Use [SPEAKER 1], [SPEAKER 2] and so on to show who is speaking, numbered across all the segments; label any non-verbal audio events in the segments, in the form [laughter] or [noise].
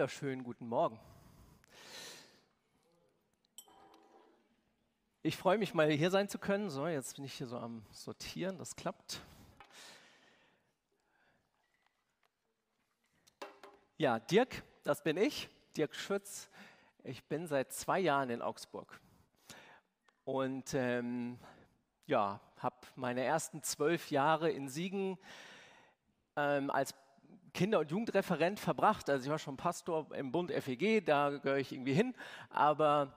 [SPEAKER 1] Wunderschönen guten Morgen. Ich freue mich mal hier sein zu können. So, jetzt bin ich hier so am Sortieren, das klappt. Ja, Dirk, das bin ich, Dirk Schütz. Ich bin seit zwei Jahren in Augsburg und ähm, ja, habe meine ersten zwölf Jahre in Siegen ähm, als Kinder- und Jugendreferent verbracht. Also ich war schon Pastor im Bund FEG, da gehöre ich irgendwie hin, aber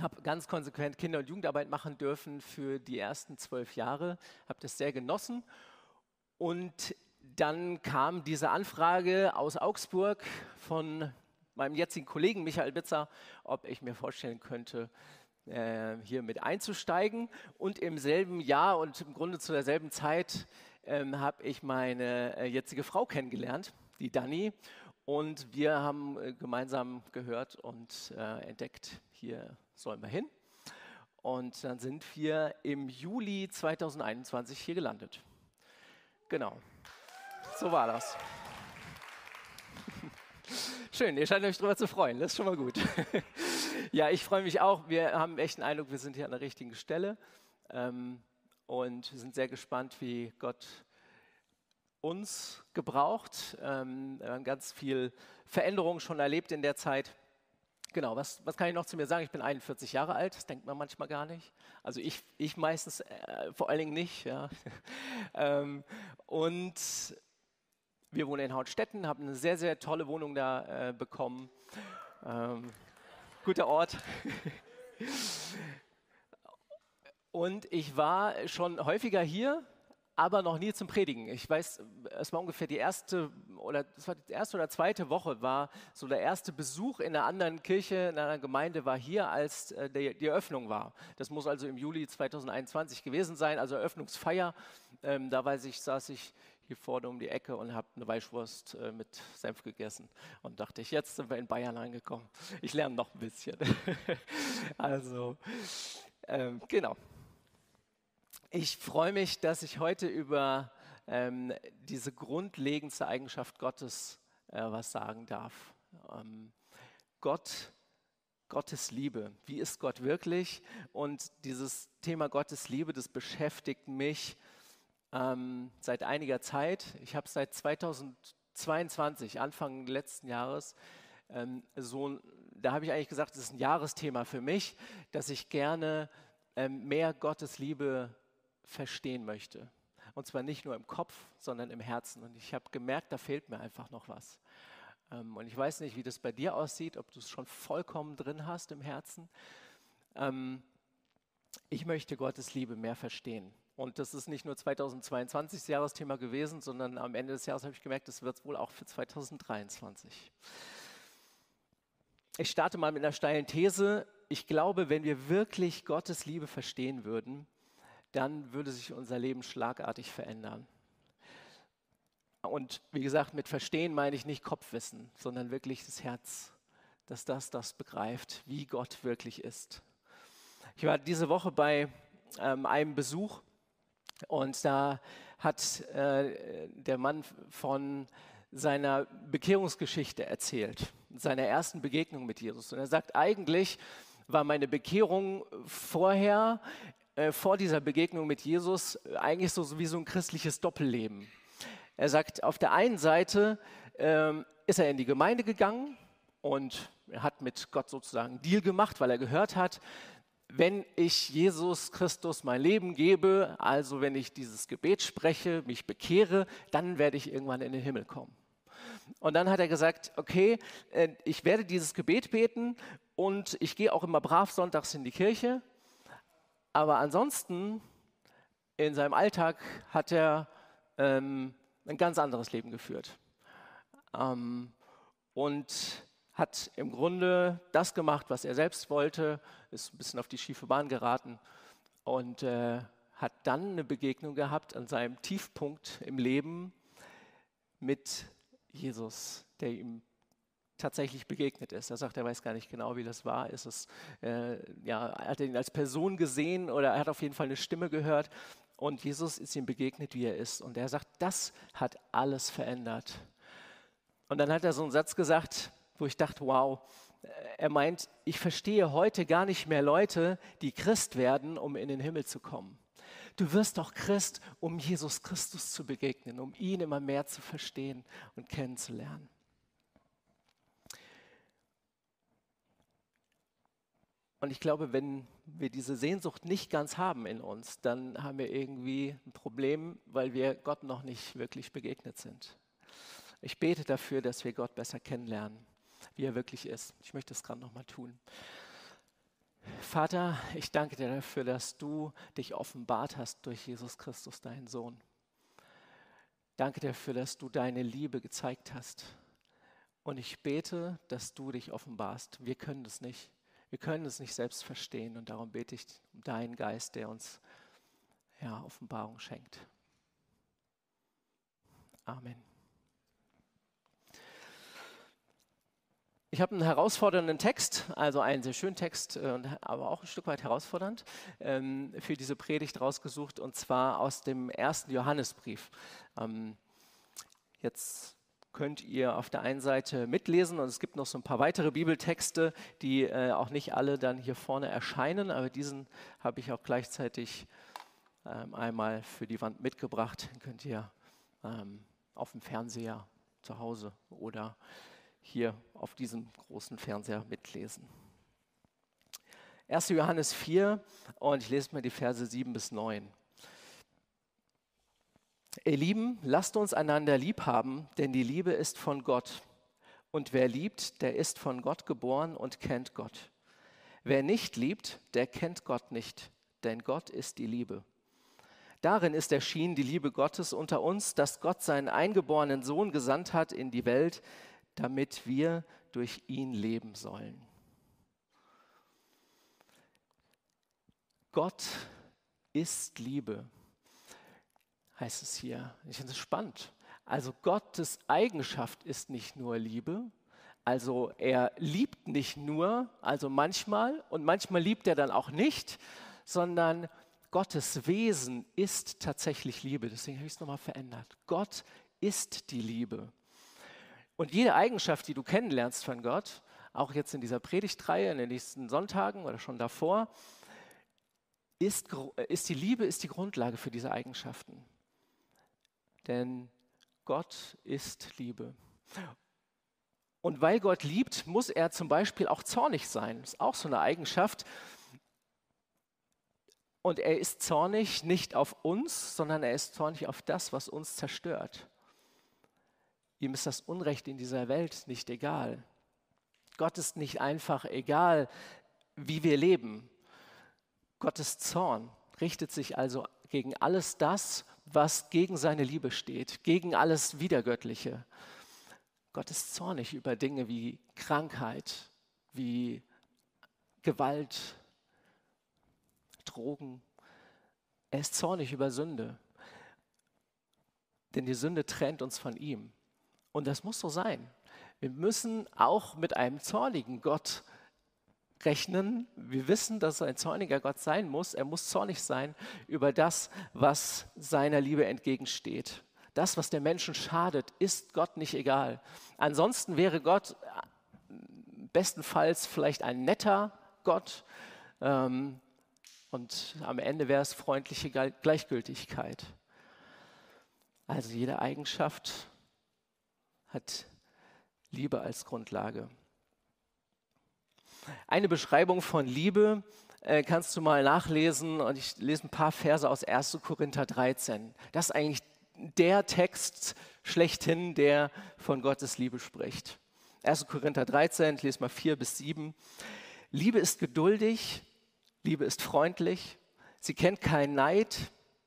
[SPEAKER 1] habe ganz konsequent Kinder- und Jugendarbeit machen dürfen für die ersten zwölf Jahre, habe das sehr genossen. Und dann kam diese Anfrage aus Augsburg von meinem jetzigen Kollegen Michael Bitzer, ob ich mir vorstellen könnte, äh, hier mit einzusteigen. Und im selben Jahr und im Grunde zu derselben Zeit ähm, habe ich meine äh, jetzige Frau kennengelernt, die Dani. Und wir haben äh, gemeinsam gehört und äh, entdeckt, hier sollen wir hin. Und dann sind wir im Juli 2021 hier gelandet. Genau, so war das. [laughs] Schön, ihr scheint euch darüber zu freuen, das ist schon mal gut. [laughs] ja, ich freue mich auch. Wir haben echt den Eindruck, wir sind hier an der richtigen Stelle ähm, und sind sehr gespannt, wie Gott uns gebraucht. Ähm, wir haben ganz viel Veränderung schon erlebt in der Zeit. Genau, was, was kann ich noch zu mir sagen? Ich bin 41 Jahre alt, das denkt man manchmal gar nicht. Also ich, ich meistens äh, vor allen Dingen nicht. Ja. [laughs] ähm, und wir wohnen in Hautstetten, haben eine sehr, sehr tolle Wohnung da äh, bekommen. Ähm, guter Ort. [laughs] und ich war schon häufiger hier, aber noch nie zum Predigen. Ich weiß, es war ungefähr die erste oder das war die erste oder zweite Woche war so der erste Besuch in einer anderen Kirche, in einer Gemeinde war hier, als äh, die, die Eröffnung war. Das muss also im Juli 2021 gewesen sein, also Eröffnungsfeier. Ähm, da weiß ich, saß ich hier vorne um die Ecke und habe eine Weißwurst äh, mit Senf gegessen und dachte ich, jetzt sind wir in Bayern angekommen. Ich lerne noch ein bisschen. [laughs] also ähm, genau. Ich freue mich, dass ich heute über ähm, diese grundlegendste Eigenschaft Gottes äh, was sagen darf. Ähm, Gott, Gottes Liebe. Wie ist Gott wirklich? Und dieses Thema Gottes Liebe, das beschäftigt mich ähm, seit einiger Zeit. Ich habe seit 2022, Anfang letzten Jahres, ähm, so, da habe ich eigentlich gesagt, das ist ein Jahresthema für mich, dass ich gerne ähm, mehr Gottes Liebe verstehen möchte. Und zwar nicht nur im Kopf, sondern im Herzen. Und ich habe gemerkt, da fehlt mir einfach noch was. Ähm, und ich weiß nicht, wie das bei dir aussieht, ob du es schon vollkommen drin hast im Herzen. Ähm, ich möchte Gottes Liebe mehr verstehen. Und das ist nicht nur 2022 das Jahresthema gewesen, sondern am Ende des Jahres habe ich gemerkt, das wird es wohl auch für 2023. Ich starte mal mit einer steilen These. Ich glaube, wenn wir wirklich Gottes Liebe verstehen würden, dann würde sich unser Leben schlagartig verändern. Und wie gesagt, mit Verstehen meine ich nicht Kopfwissen, sondern wirklich das Herz, dass das das begreift, wie Gott wirklich ist. Ich war diese Woche bei ähm, einem Besuch und da hat äh, der Mann von seiner Bekehrungsgeschichte erzählt, seiner ersten Begegnung mit Jesus. Und er sagt, eigentlich war meine Bekehrung vorher äh, vor dieser Begegnung mit Jesus eigentlich so wie so ein christliches Doppelleben. Er sagt, auf der einen Seite ähm, ist er in die Gemeinde gegangen und er hat mit Gott sozusagen einen Deal gemacht, weil er gehört hat, wenn ich Jesus Christus mein Leben gebe, also wenn ich dieses Gebet spreche, mich bekehre, dann werde ich irgendwann in den Himmel kommen. Und dann hat er gesagt, okay, äh, ich werde dieses Gebet beten und ich gehe auch immer brav sonntags in die Kirche aber ansonsten in seinem Alltag hat er ähm, ein ganz anderes Leben geführt. Ähm, und hat im Grunde das gemacht, was er selbst wollte, ist ein bisschen auf die schiefe Bahn geraten und äh, hat dann eine Begegnung gehabt an seinem Tiefpunkt im Leben mit Jesus, der ihm tatsächlich begegnet ist. Er sagt, er weiß gar nicht genau, wie das war. Ist es, äh, ja, hat er ihn als Person gesehen oder er hat auf jeden Fall eine Stimme gehört und Jesus ist ihm begegnet, wie er ist. Und er sagt, das hat alles verändert. Und dann hat er so einen Satz gesagt, wo ich dachte, wow, er meint, ich verstehe heute gar nicht mehr Leute, die Christ werden, um in den Himmel zu kommen. Du wirst doch Christ, um Jesus Christus zu begegnen, um ihn immer mehr zu verstehen und kennenzulernen. Und ich glaube, wenn wir diese Sehnsucht nicht ganz haben in uns, dann haben wir irgendwie ein Problem, weil wir Gott noch nicht wirklich begegnet sind. Ich bete dafür, dass wir Gott besser kennenlernen, wie er wirklich ist. Ich möchte es gerade nochmal tun. Vater, ich danke dir dafür, dass du dich offenbart hast durch Jesus Christus, deinen Sohn. Danke dafür, dass du deine Liebe gezeigt hast. Und ich bete, dass du dich offenbarst. Wir können das nicht. Wir können es nicht selbst verstehen und darum bete ich um deinen Geist, der uns ja, Offenbarung schenkt. Amen. Ich habe einen herausfordernden Text, also einen sehr schönen Text, äh, aber auch ein Stück weit herausfordernd, ähm, für diese Predigt rausgesucht und zwar aus dem ersten Johannesbrief. Ähm, jetzt könnt ihr auf der einen Seite mitlesen und es gibt noch so ein paar weitere Bibeltexte, die äh, auch nicht alle dann hier vorne erscheinen, aber diesen habe ich auch gleichzeitig ähm, einmal für die Wand mitgebracht. Den könnt ihr ähm, auf dem Fernseher zu Hause oder hier auf diesem großen Fernseher mitlesen. 1. Johannes 4 und ich lese mal die Verse 7 bis 9. Ihr Lieben, lasst uns einander lieb haben, denn die Liebe ist von Gott. Und wer liebt, der ist von Gott geboren und kennt Gott. Wer nicht liebt, der kennt Gott nicht, denn Gott ist die Liebe. Darin ist erschienen die Liebe Gottes unter uns, dass Gott seinen eingeborenen Sohn gesandt hat in die Welt, damit wir durch ihn leben sollen. Gott ist Liebe heißt es hier. Ich finde es spannend. Also Gottes Eigenschaft ist nicht nur Liebe, also er liebt nicht nur, also manchmal und manchmal liebt er dann auch nicht, sondern Gottes Wesen ist tatsächlich Liebe. Deswegen habe ich es nochmal verändert. Gott ist die Liebe. Und jede Eigenschaft, die du kennenlernst von Gott, auch jetzt in dieser Predigtreihe, in den nächsten Sonntagen oder schon davor, ist, ist die Liebe ist die Grundlage für diese Eigenschaften denn Gott ist Liebe. Und weil Gott liebt, muss er zum Beispiel auch zornig sein. Das ist auch so eine Eigenschaft. Und er ist zornig nicht auf uns, sondern er ist zornig auf das, was uns zerstört. Ihm ist das Unrecht in dieser Welt nicht egal. Gott ist nicht einfach egal, wie wir leben. Gottes Zorn richtet sich also gegen alles das, was gegen seine Liebe steht, gegen alles Wiedergöttliche. Gott ist zornig über Dinge wie Krankheit, wie Gewalt, Drogen. Er ist zornig über Sünde. Denn die Sünde trennt uns von ihm. Und das muss so sein. Wir müssen auch mit einem zornigen Gott rechnen. Wir wissen, dass er ein zorniger Gott sein muss. Er muss zornig sein über das, was seiner Liebe entgegensteht. Das, was der Menschen schadet, ist Gott nicht egal. Ansonsten wäre Gott äh, bestenfalls vielleicht ein netter Gott ähm, und am Ende wäre es freundliche Gleichgültigkeit. Also jede Eigenschaft hat Liebe als Grundlage. Eine Beschreibung von Liebe äh, kannst du mal nachlesen und ich lese ein paar Verse aus 1. Korinther 13. Das ist eigentlich der Text schlechthin, der von Gottes Liebe spricht. 1. Korinther 13, ich lese mal 4 bis 7. Liebe ist geduldig, Liebe ist freundlich, sie kennt keinen Neid,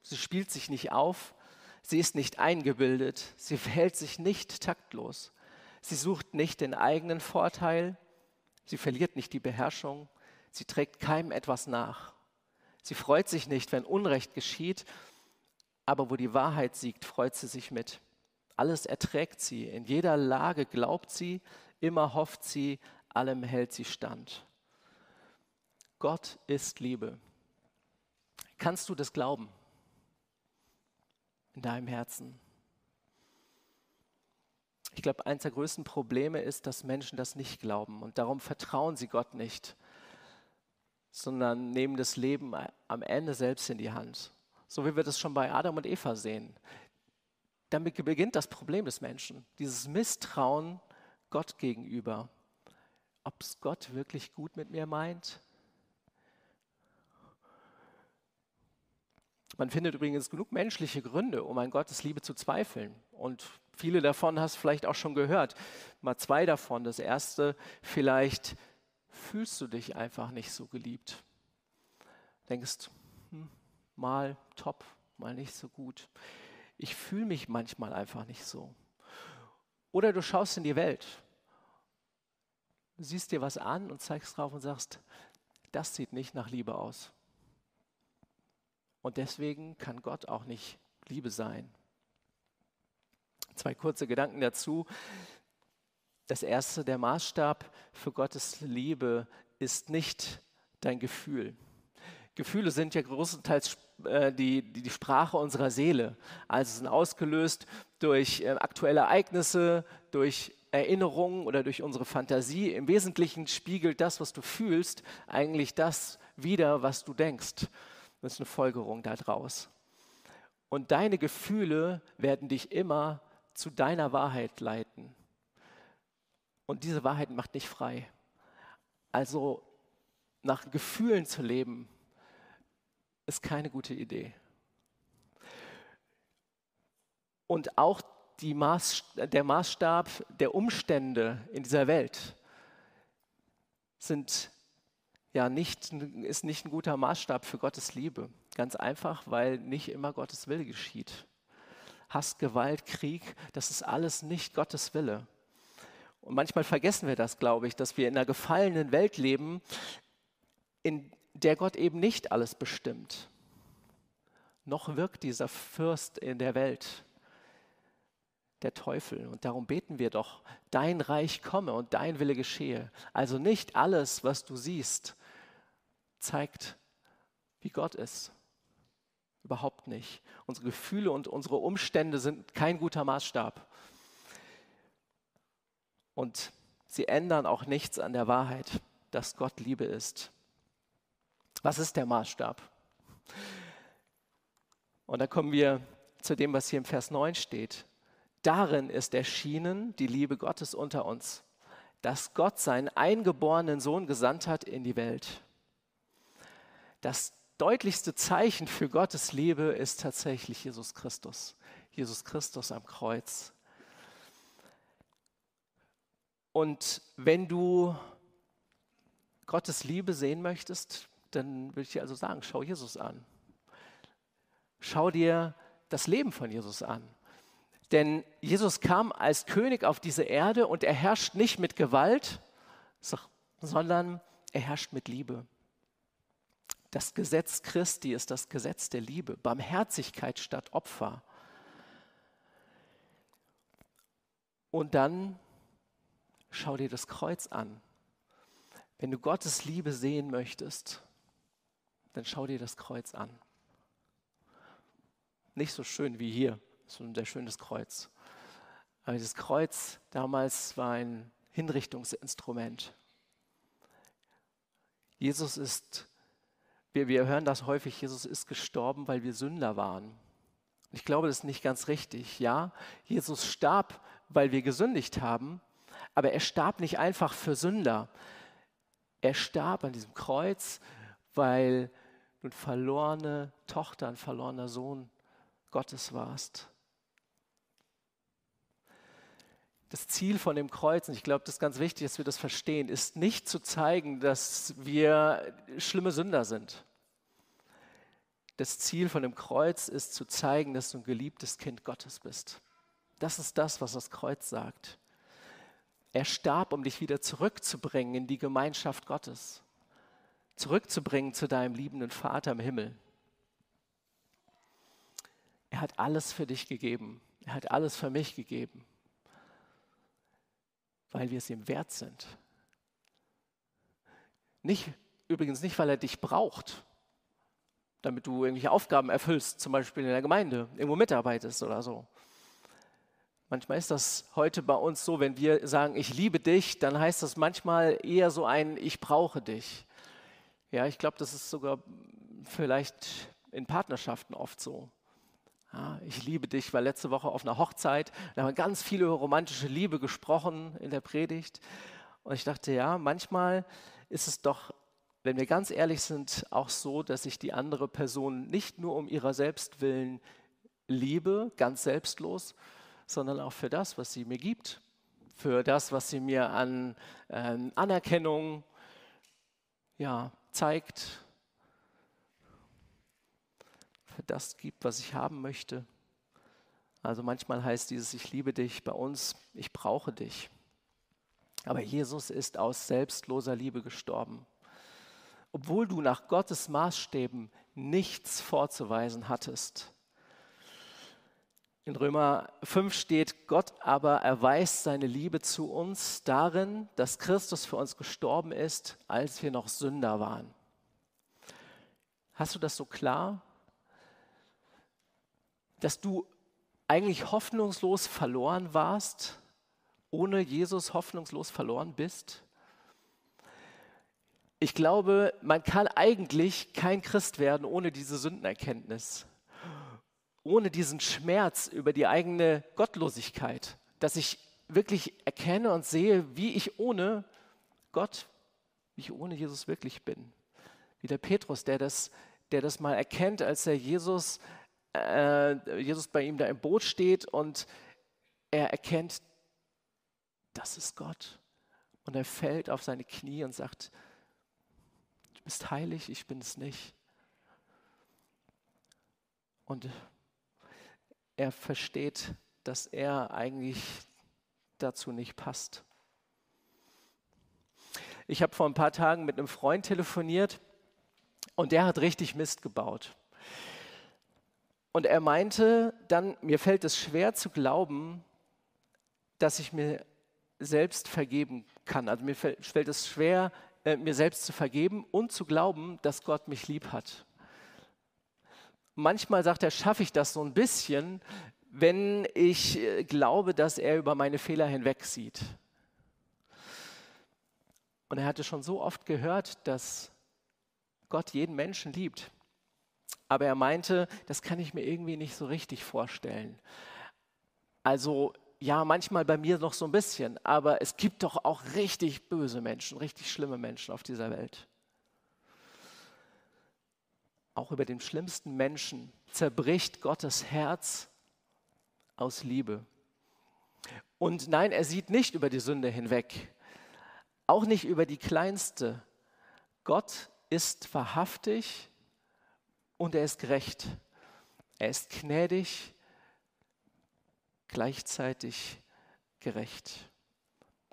[SPEAKER 1] sie spielt sich nicht auf, sie ist nicht eingebildet, sie verhält sich nicht taktlos, sie sucht nicht den eigenen Vorteil, Sie verliert nicht die Beherrschung. Sie trägt keinem etwas nach. Sie freut sich nicht, wenn Unrecht geschieht, aber wo die Wahrheit siegt, freut sie sich mit. Alles erträgt sie, in jeder Lage glaubt sie, immer hofft sie, allem hält sie stand. Gott ist Liebe. Kannst du das glauben in deinem Herzen? Ich glaube, eines der größten Probleme ist, dass Menschen das nicht glauben und darum vertrauen sie Gott nicht, sondern nehmen das Leben am Ende selbst in die Hand. So wie wir das schon bei Adam und Eva sehen. Damit beginnt das Problem des Menschen, dieses Misstrauen Gott gegenüber. Ob es Gott wirklich gut mit mir meint? Man findet übrigens genug menschliche Gründe, um an Gottes Liebe zu zweifeln. Und viele davon hast du vielleicht auch schon gehört. Mal zwei davon. Das erste, vielleicht fühlst du dich einfach nicht so geliebt. Denkst, hm, mal top, mal nicht so gut. Ich fühle mich manchmal einfach nicht so. Oder du schaust in die Welt, siehst dir was an und zeigst drauf und sagst, das sieht nicht nach Liebe aus. Und deswegen kann Gott auch nicht Liebe sein. Zwei kurze Gedanken dazu. Das erste, der Maßstab für Gottes Liebe ist nicht dein Gefühl. Gefühle sind ja größtenteils äh, die, die, die, Sprache unserer Seele. Also sind ausgelöst durch äh, aktuelle Ereignisse, durch Erinnerungen oder durch unsere Fantasie. Im Wesentlichen spiegelt das, was du fühlst, eigentlich das wider, was du denkst. Das ist eine Folgerung daraus. Und deine Gefühle werden dich immer zu deiner Wahrheit leiten. Und diese Wahrheit macht dich frei. Also nach Gefühlen zu leben, ist keine gute Idee. Und auch Maß, der Maßstab der Umstände in dieser Welt sind ja nicht, ist nicht ein guter Maßstab für Gottes Liebe. Ganz einfach, weil nicht immer Gottes Wille geschieht. Hass, Gewalt, Krieg, das ist alles nicht Gottes Wille. Und manchmal vergessen wir das, glaube ich, dass wir in einer gefallenen Welt leben, in der Gott eben nicht alles bestimmt. Noch wirkt dieser Fürst in der Welt, der Teufel. Und darum beten wir doch, dein Reich komme und dein Wille geschehe. Also nicht alles, was du siehst, zeigt, wie Gott ist. Überhaupt nicht. Unsere Gefühle und unsere Umstände sind kein guter Maßstab. Und sie ändern auch nichts an der Wahrheit, dass Gott Liebe ist. Was ist der Maßstab? Und da kommen wir zu dem, was hier im Vers 9 steht. Darin ist erschienen die Liebe Gottes unter uns, dass Gott seinen eingeborenen Sohn gesandt hat in die Welt. Das deutlichste Zeichen für Gottes Liebe ist tatsächlich Jesus Christus. Jesus Christus am Kreuz. Und wenn du Gottes Liebe sehen möchtest, dann würde ich dir also sagen, schau Jesus an. Schau dir das Leben von Jesus an. Denn Jesus kam als König auf diese Erde und er herrscht nicht mit Gewalt, sondern er herrscht mit Liebe. Das Gesetz Christi ist das Gesetz der Liebe, Barmherzigkeit statt Opfer. Und dann schau dir das Kreuz an. Wenn du Gottes Liebe sehen möchtest, dann schau dir das Kreuz an. Nicht so schön wie hier, so ein sehr schönes Kreuz. Aber das Kreuz damals war ein Hinrichtungsinstrument. Jesus ist, wir, wir hören das häufig, Jesus ist gestorben, weil wir Sünder waren. Ich glaube, das ist nicht ganz richtig. Ja, Jesus starb, weil wir gesündigt haben, aber er starb nicht einfach für Sünder. Er starb an diesem Kreuz, weil du eine verlorene Tochter, ein verlorener Sohn Gottes warst. Das Ziel von dem Kreuz, und ich glaube, das ist ganz wichtig, dass wir das verstehen, ist nicht zu zeigen, dass wir schlimme Sünder sind. Das Ziel von dem Kreuz ist zu zeigen, dass du ein geliebtes Kind Gottes bist. Das ist das, was das Kreuz sagt. Er starb, um dich wieder zurückzubringen in die Gemeinschaft Gottes, zurückzubringen zu deinem liebenden Vater im Himmel. Er hat alles für dich gegeben. Er hat alles für mich gegeben, weil wir es ihm wert sind. Nicht, übrigens nicht, weil er dich braucht, damit du irgendwelche Aufgaben erfüllst, zum Beispiel in der Gemeinde, irgendwo mitarbeitest oder so, Manchmal ist das heute bei uns so, wenn wir sagen, ich liebe dich, dann heißt das manchmal eher so ein, ich brauche dich. Ja, ich glaube, das ist sogar vielleicht in Partnerschaften oft so. Ja, ich liebe dich, war letzte Woche auf einer Hochzeit, da haben wir ganz viel über romantische Liebe gesprochen in der Predigt. Und ich dachte, ja, manchmal ist es doch, wenn wir ganz ehrlich sind, auch so, dass ich die andere Person nicht nur um ihrer selbst willen liebe, ganz selbstlos, sondern auch für das, was sie mir gibt, für das, was sie mir an äh, Anerkennung ja, zeigt, das gibt, was ich haben möchte. Also manchmal heißt dieses Ich liebe dich bei uns, ich brauche dich. Aber Jesus ist aus selbstloser Liebe gestorben. Obwohl du nach Gottes Maßstäben nichts vorzuweisen hattest, in Römer 5 steht, Gott aber erweist seine Liebe zu uns darin, dass Christus für uns gestorben ist, als wir noch Sünder waren. Hast du das so klar? Dass du eigentlich hoffnungslos verloren warst, ohne Jesus hoffnungslos verloren bist? Ich glaube, man kann eigentlich kein Christ werden ohne diese Sündenerkenntnis ohne diesen Schmerz über die eigene Gottlosigkeit, dass ich wirklich erkenne und sehe, wie ich ohne Gott, wie ich ohne Jesus wirklich bin. Wie der Petrus, der das, der das mal erkennt, als er Jesus, äh, Jesus bei ihm da im Boot steht und er erkennt, das ist Gott. Und er fällt auf seine Knie und sagt, du bist heilig, ich bin es nicht. Und er versteht, dass er eigentlich dazu nicht passt. Ich habe vor ein paar Tagen mit einem Freund telefoniert und der hat richtig Mist gebaut. Und er meinte dann, mir fällt es schwer zu glauben, dass ich mir selbst vergeben kann. Also mir fällt es schwer, äh, mir selbst zu vergeben und zu glauben, dass Gott mich lieb hat. Manchmal sagt er, schaffe ich das so ein bisschen, wenn ich äh, glaube, dass er über meine Fehler hinweg sieht. Und er hatte schon so oft gehört, dass Gott jeden Menschen liebt. Aber er meinte, das kann ich mir irgendwie nicht so richtig vorstellen. Also ja, manchmal bei mir noch so ein bisschen, aber es gibt doch auch richtig böse Menschen, richtig schlimme Menschen auf dieser Welt auch über den schlimmsten Menschen, zerbricht Gottes Herz aus Liebe. Und nein, er sieht nicht über die Sünde hinweg, auch nicht über die kleinste. Gott ist wahrhaftig und er ist gerecht. Er ist gnädig, gleichzeitig gerecht.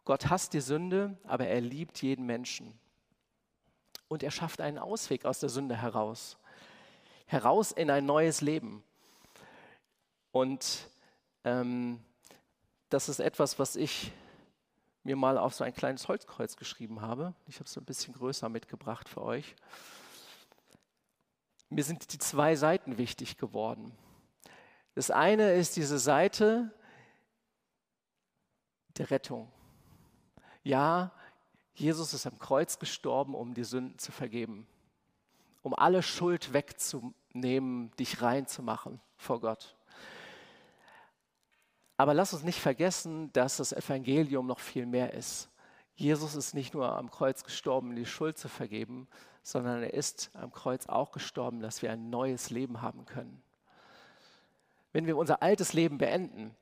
[SPEAKER 1] Gott hasst die Sünde, aber er liebt jeden Menschen. Und er schafft einen Ausweg aus der Sünde heraus heraus in ein neues Leben. Und ähm, das ist etwas, was ich mir mal auf so ein kleines Holzkreuz geschrieben habe. Ich habe es ein bisschen größer mitgebracht für euch. Mir sind die zwei Seiten wichtig geworden. Das eine ist diese Seite der Rettung. Ja, Jesus ist am Kreuz gestorben, um die Sünden zu vergeben, um alle Schuld wegzunehmen nehmen, dich reinzumachen vor Gott. Aber lass uns nicht vergessen, dass das Evangelium noch viel mehr ist. Jesus ist nicht nur am Kreuz gestorben, um die Schuld zu vergeben, sondern er ist am Kreuz auch gestorben, dass wir ein neues Leben haben können. Wenn wir unser altes Leben beenden,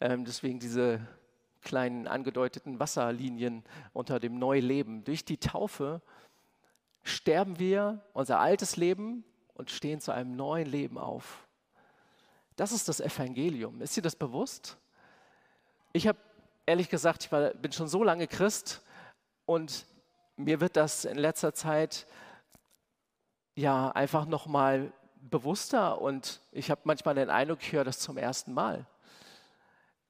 [SPEAKER 1] ähm, deswegen diese kleinen angedeuteten Wasserlinien unter dem Neuleben, durch die Taufe sterben wir unser altes Leben und stehen zu einem neuen Leben auf. Das ist das Evangelium. Ist dir das bewusst? Ich habe ehrlich gesagt, ich war, bin schon so lange Christ und mir wird das in letzter Zeit ja einfach noch mal bewusster und ich habe manchmal den Eindruck, ich höre das zum ersten Mal,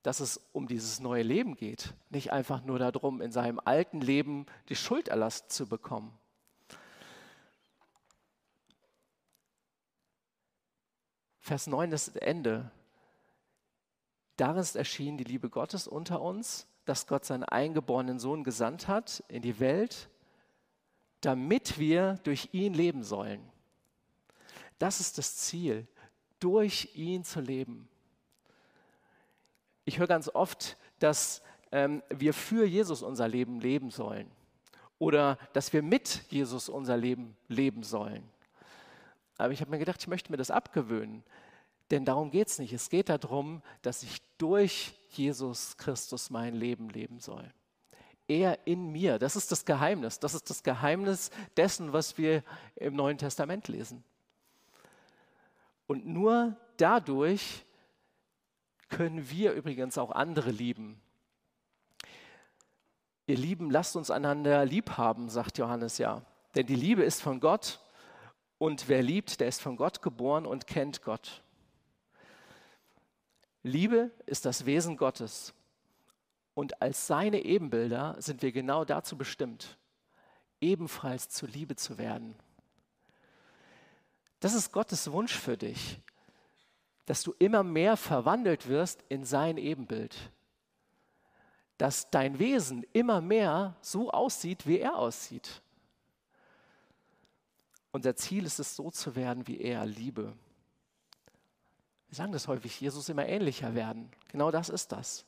[SPEAKER 1] dass es um dieses neue Leben geht, nicht einfach nur darum, in seinem alten Leben die Schuld erlassen zu bekommen. Vers 9 das Ende. Darin ist erschienen die Liebe Gottes unter uns, dass Gott seinen eingeborenen Sohn gesandt hat in die Welt, damit wir durch ihn leben sollen. Das ist das Ziel, durch ihn zu leben. Ich höre ganz oft, dass ähm, wir für Jesus unser Leben leben sollen oder dass wir mit Jesus unser Leben leben sollen. Aber ich habe mir gedacht, ich möchte mir das abgewöhnen, denn darum geht es nicht. Es geht darum, dass ich durch Jesus Christus mein Leben leben soll. Er in mir, das ist das Geheimnis. Das ist das Geheimnis dessen, was wir im Neuen Testament lesen. Und nur dadurch können wir übrigens auch andere lieben. Ihr Lieben, lasst uns einander lieb haben, sagt Johannes ja. Denn die Liebe ist von Gott und wer liebt, der ist von Gott geboren und kennt Gott. Liebe ist das Wesen Gottes. Und als seine Ebenbilder sind wir genau dazu bestimmt, ebenfalls zur Liebe zu werden. Das ist Gottes Wunsch für dich, dass du immer mehr verwandelt wirst in sein Ebenbild. Dass dein Wesen immer mehr so aussieht, wie er aussieht. Unser Ziel ist es, so zu werden wie er, Liebe. Wir sagen das häufig, Jesus immer ähnlicher werden. Genau das ist das.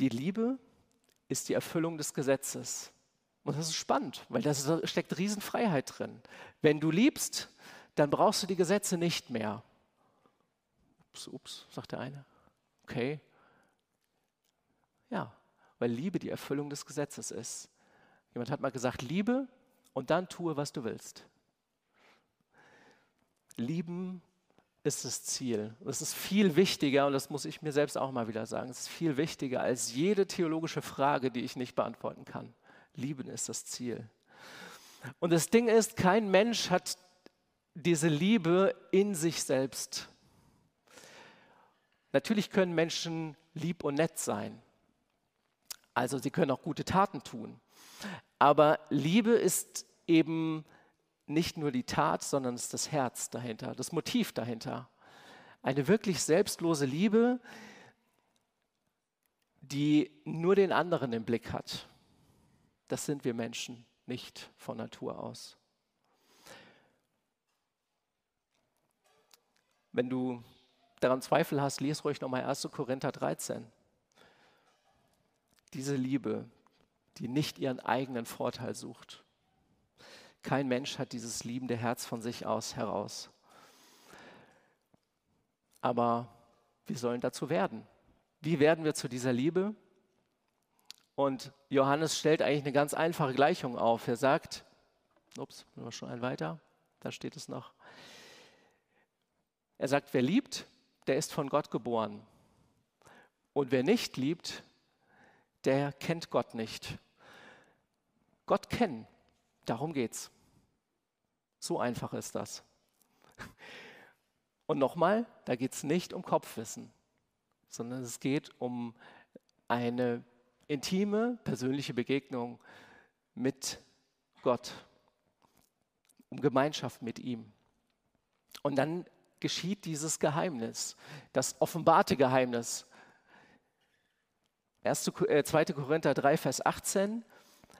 [SPEAKER 1] Die Liebe ist die Erfüllung des Gesetzes. Und das ist spannend, weil da steckt Riesenfreiheit drin. Wenn du liebst, dann brauchst du die Gesetze nicht mehr. Ups, ups, sagt der eine. Okay. Ja, weil Liebe die Erfüllung des Gesetzes ist. Jemand hat mal gesagt, liebe und dann tue, was du willst. Lieben ist das Ziel. Das ist viel wichtiger, und das muss ich mir selbst auch mal wieder sagen, es ist viel wichtiger als jede theologische Frage, die ich nicht beantworten kann. Lieben ist das Ziel. Und das Ding ist, kein Mensch hat diese Liebe in sich selbst. Natürlich können Menschen lieb und nett sein. Also sie können auch gute Taten tun. Aber Liebe ist eben nicht nur die Tat, sondern es ist das Herz dahinter, das Motiv dahinter. Eine wirklich selbstlose Liebe, die nur den anderen im Blick hat. Das sind wir Menschen nicht von Natur aus. Wenn du daran Zweifel hast, lies ruhig nochmal 1. Korinther 13. Diese Liebe, die nicht ihren eigenen Vorteil sucht, kein Mensch hat dieses liebende Herz von sich aus heraus. Aber wir sollen dazu werden. Wie werden wir zu dieser Liebe? Und Johannes stellt eigentlich eine ganz einfache Gleichung auf. Er sagt, ups, wir schon ein weiter, da steht es noch. Er sagt, wer liebt, der ist von Gott geboren. Und wer nicht liebt, der kennt Gott nicht. Gott kennen, Darum geht's. So einfach ist das. Und nochmal, da geht es nicht um Kopfwissen, sondern es geht um eine intime, persönliche Begegnung mit Gott, um Gemeinschaft mit ihm. Und dann geschieht dieses Geheimnis, das offenbarte Geheimnis. 1, 2. Äh, Korinther 3, Vers 18.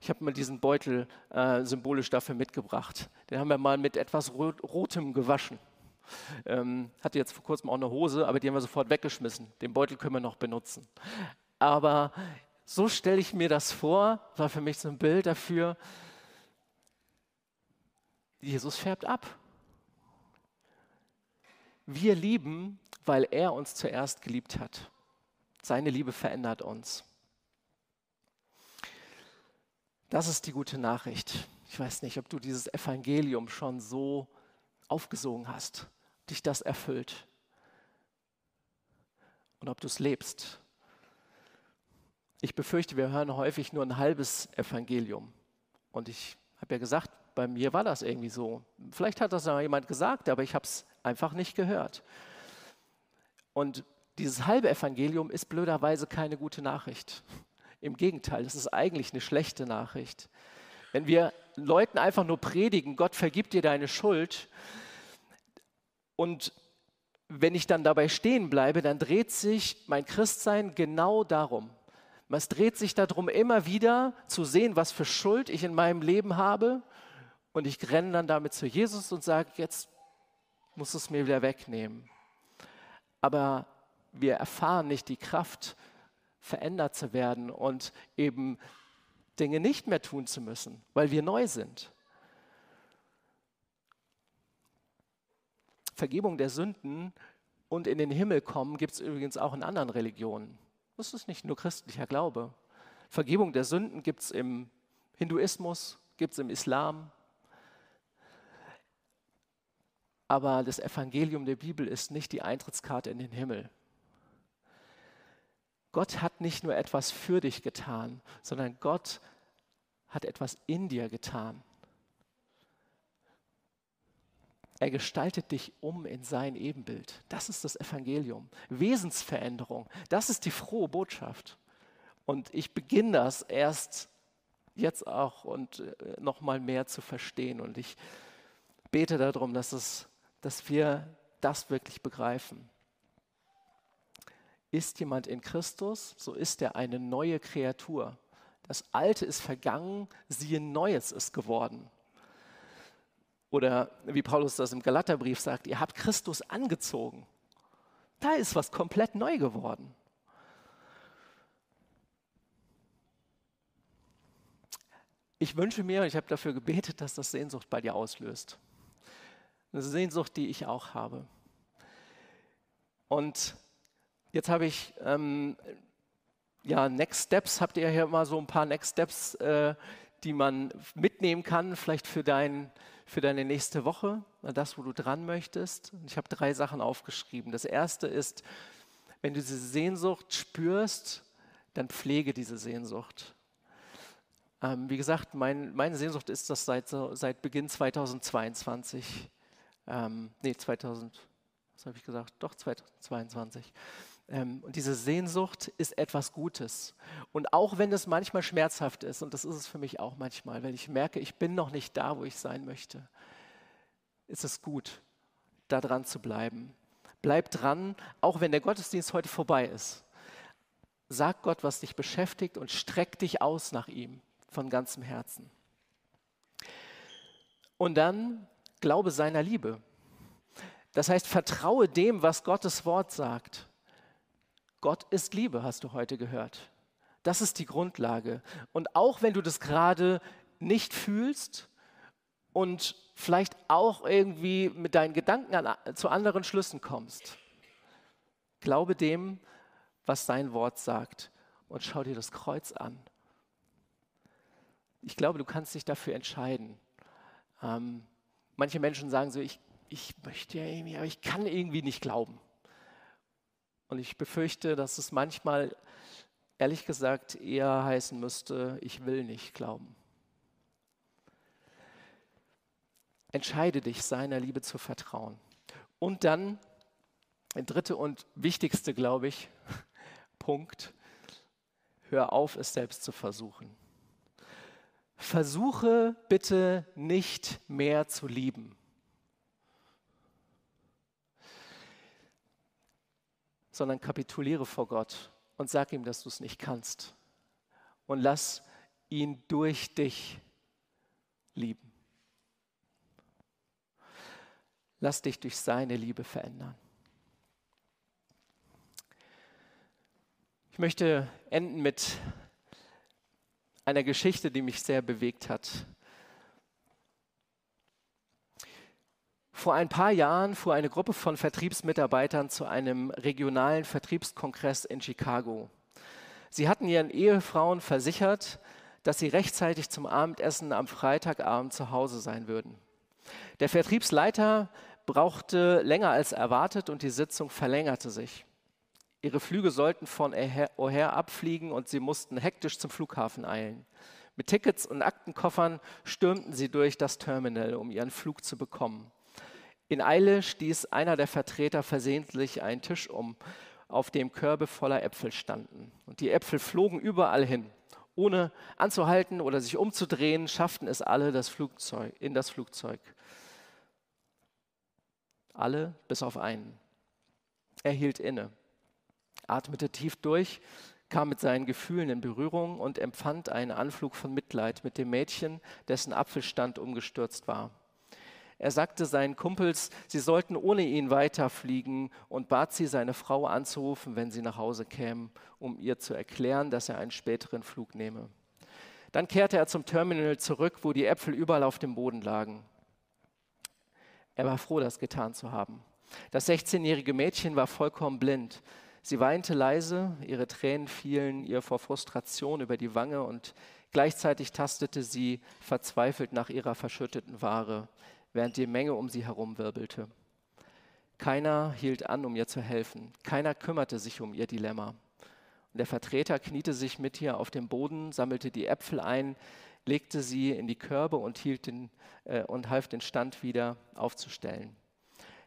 [SPEAKER 1] ich habe mal diesen Beutel äh, symbolisch dafür mitgebracht. Den haben wir mal mit etwas Rot Rotem gewaschen. Ähm, hatte jetzt vor kurzem auch eine Hose, aber die haben wir sofort weggeschmissen. Den Beutel können wir noch benutzen. Aber so stelle ich mir das vor, war für mich so ein Bild dafür. Jesus färbt ab. Wir lieben, weil er uns zuerst geliebt hat. Seine Liebe verändert uns. Das ist die gute Nachricht. Ich weiß nicht, ob du dieses Evangelium schon so aufgesogen hast, dich das erfüllt. und ob du es lebst. Ich befürchte, wir hören häufig nur ein halbes Evangelium. Und ich habe ja gesagt, bei mir war das irgendwie so. Vielleicht hat das ja jemand gesagt, aber ich habe es einfach nicht gehört. Und dieses halbe Evangelium ist blöderweise keine gute Nachricht. Im Gegenteil, es ist eigentlich eine schlechte Nachricht. Wenn wir Leuten einfach nur predigen, Gott vergibt dir deine Schuld, und wenn ich dann dabei stehen bleibe, dann dreht sich mein Christsein genau darum. Es dreht sich darum, immer wieder zu sehen, was für Schuld ich in meinem Leben habe. Und ich renne dann damit zu Jesus und sage, jetzt muss es mir wieder wegnehmen. Aber wir erfahren nicht die Kraft, verändert zu werden und eben Dinge nicht mehr tun zu müssen, weil wir neu sind. Vergebung der Sünden und in den Himmel kommen gibt es übrigens auch in anderen Religionen. Das ist nicht nur christlicher Glaube. Vergebung der Sünden gibt es im Hinduismus, gibt es im Islam. Aber das Evangelium der Bibel ist nicht die Eintrittskarte in den Himmel. Gott hat nicht nur etwas für dich getan, sondern Gott hat etwas in dir getan. Er gestaltet dich um in sein Ebenbild. Das ist das Evangelium. Wesensveränderung, das ist die frohe Botschaft. Und ich beginne das erst jetzt auch und äh, noch mal mehr zu verstehen. Und ich bete darum, dass, es, dass wir das wirklich begreifen. Ist jemand in Christus, so ist er eine neue Kreatur. Das Alte ist vergangen, siehe Neues ist geworden. Oder wie Paulus das im Galaterbrief sagt, ihr habt Christus angezogen. Da ist was komplett neu geworden. Ich wünsche mir, und ich habe dafür gebetet, dass das Sehnsucht bei dir auslöst. Eine Sehnsucht, die ich auch habe. Und jetzt habe ich, ähm, ja, Next Steps, habt ihr hier mal so ein paar Next Steps, äh, die man mitnehmen kann, vielleicht für dein für deine nächste Woche, das, wo du dran möchtest. Ich habe drei Sachen aufgeschrieben. Das erste ist, wenn du diese Sehnsucht spürst, dann pflege diese Sehnsucht. Ähm, wie gesagt, mein, meine Sehnsucht ist das seit, seit Beginn 2022. Ähm, nee, 2000, was habe ich gesagt? Doch, 2022. Ähm, und diese Sehnsucht ist etwas Gutes. Und auch wenn es manchmal schmerzhaft ist, und das ist es für mich auch manchmal, weil ich merke, ich bin noch nicht da, wo ich sein möchte, ist es gut, da dran zu bleiben. Bleib dran, auch wenn der Gottesdienst heute vorbei ist. Sag Gott, was dich beschäftigt und streck dich aus nach ihm von ganzem Herzen. Und dann glaube seiner Liebe. Das heißt, vertraue dem, was Gottes Wort sagt. Gott ist Liebe, hast du heute gehört. Das ist die Grundlage. Und auch wenn du das gerade nicht fühlst und vielleicht auch irgendwie mit deinen Gedanken an, zu anderen Schlüssen kommst, glaube dem, was sein Wort sagt und schau dir das Kreuz an. Ich glaube, du kannst dich dafür entscheiden. Ähm, manche Menschen sagen so, ich, ich möchte ja irgendwie, aber ich kann irgendwie nicht glauben. Und ich befürchte, dass es manchmal, ehrlich gesagt, eher heißen müsste, ich will nicht glauben. Entscheide dich, seiner Liebe zu vertrauen. Und dann, der dritte und wichtigste, glaube ich, [laughs] Punkt, hör auf, es selbst zu versuchen. Versuche bitte nicht mehr zu lieben. Sondern kapituliere vor Gott und sag ihm, dass du es nicht kannst. Und lass ihn durch dich lieben. Lass dich durch seine Liebe verändern. Ich möchte enden mit einer Geschichte, die mich sehr bewegt hat. Vor ein paar Jahren fuhr eine Gruppe von Vertriebsmitarbeitern zu einem regionalen Vertriebskongress in Chicago. Sie hatten ihren Ehefrauen versichert, dass sie rechtzeitig zum Abendessen am Freitagabend zu Hause sein würden. Der Vertriebsleiter brauchte länger als erwartet und die Sitzung verlängerte sich. Ihre Flüge sollten von O'Hare abfliegen und sie mussten hektisch zum Flughafen eilen. Mit Tickets und Aktenkoffern stürmten sie durch das Terminal, um ihren Flug zu bekommen. In Eile stieß einer der Vertreter versehentlich einen Tisch um, auf dem Körbe voller Äpfel standen. Und die Äpfel flogen überall hin. Ohne anzuhalten oder sich umzudrehen, schafften es alle das Flugzeug, in das Flugzeug. Alle bis auf einen. Er hielt inne, atmete tief durch, kam mit seinen Gefühlen in Berührung und empfand einen Anflug von Mitleid mit dem Mädchen, dessen Apfelstand umgestürzt war. Er sagte seinen Kumpels, sie sollten ohne ihn weiterfliegen und bat sie, seine Frau anzurufen, wenn sie nach Hause kämen, um ihr zu erklären, dass er einen späteren Flug nehme. Dann kehrte er zum Terminal zurück, wo die Äpfel überall auf dem Boden lagen. Er war froh, das getan zu haben. Das 16-jährige Mädchen war vollkommen blind. Sie weinte leise, ihre Tränen fielen ihr vor Frustration über die Wange und gleichzeitig tastete sie verzweifelt nach ihrer verschütteten Ware während die Menge um sie herum wirbelte. Keiner hielt an, um ihr zu helfen. Keiner kümmerte sich um ihr Dilemma. Und der Vertreter kniete sich mit ihr auf dem Boden, sammelte die Äpfel ein, legte sie in die Körbe und, den, äh, und half den Stand wieder aufzustellen.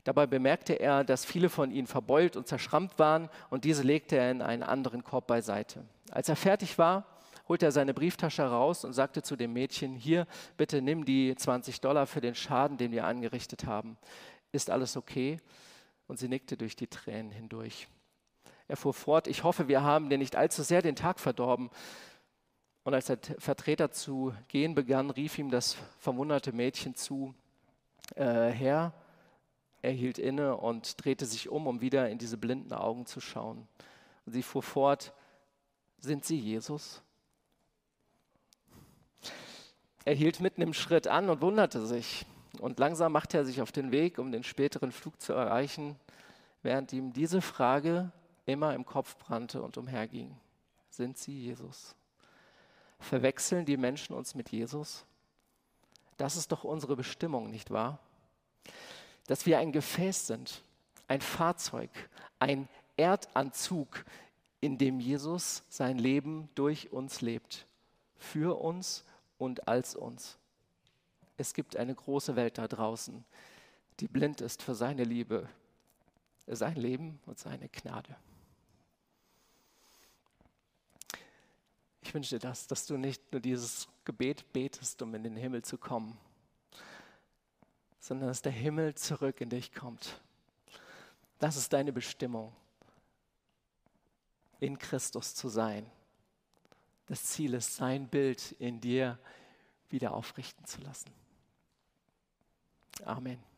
[SPEAKER 1] Dabei bemerkte er, dass viele von ihnen verbeult und zerschrammt waren und diese legte er in einen anderen Korb beiseite. Als er fertig war, holte er seine Brieftasche raus und sagte zu dem Mädchen, hier, bitte nimm die 20 Dollar für den Schaden, den wir angerichtet haben. Ist alles okay? Und sie nickte durch die Tränen hindurch. Er fuhr fort, ich hoffe, wir haben dir nicht allzu sehr den Tag verdorben. Und als der Vertreter zu gehen begann, rief ihm das verwunderte Mädchen zu, äh, Herr, er hielt inne und drehte sich um, um wieder in diese blinden Augen zu schauen. Und sie fuhr fort, sind Sie Jesus? Er hielt mitten im Schritt an und wunderte sich. Und langsam machte er sich auf den Weg, um den späteren Flug zu erreichen, während ihm diese Frage immer im Kopf brannte und umherging. Sind sie Jesus? Verwechseln die Menschen uns mit Jesus? Das ist doch unsere Bestimmung, nicht wahr? Dass wir ein Gefäß sind, ein Fahrzeug, ein Erdanzug, in dem Jesus sein Leben durch uns lebt, für uns und als uns. Es gibt eine große Welt da draußen, die blind ist für seine Liebe, sein Leben und seine Gnade. Ich wünsche dir das, dass du nicht nur dieses Gebet betest, um in den Himmel zu kommen, sondern dass der Himmel zurück in dich kommt. Das ist deine Bestimmung, in Christus zu sein. Das Ziel ist, sein Bild in dir wieder aufrichten zu lassen. Amen.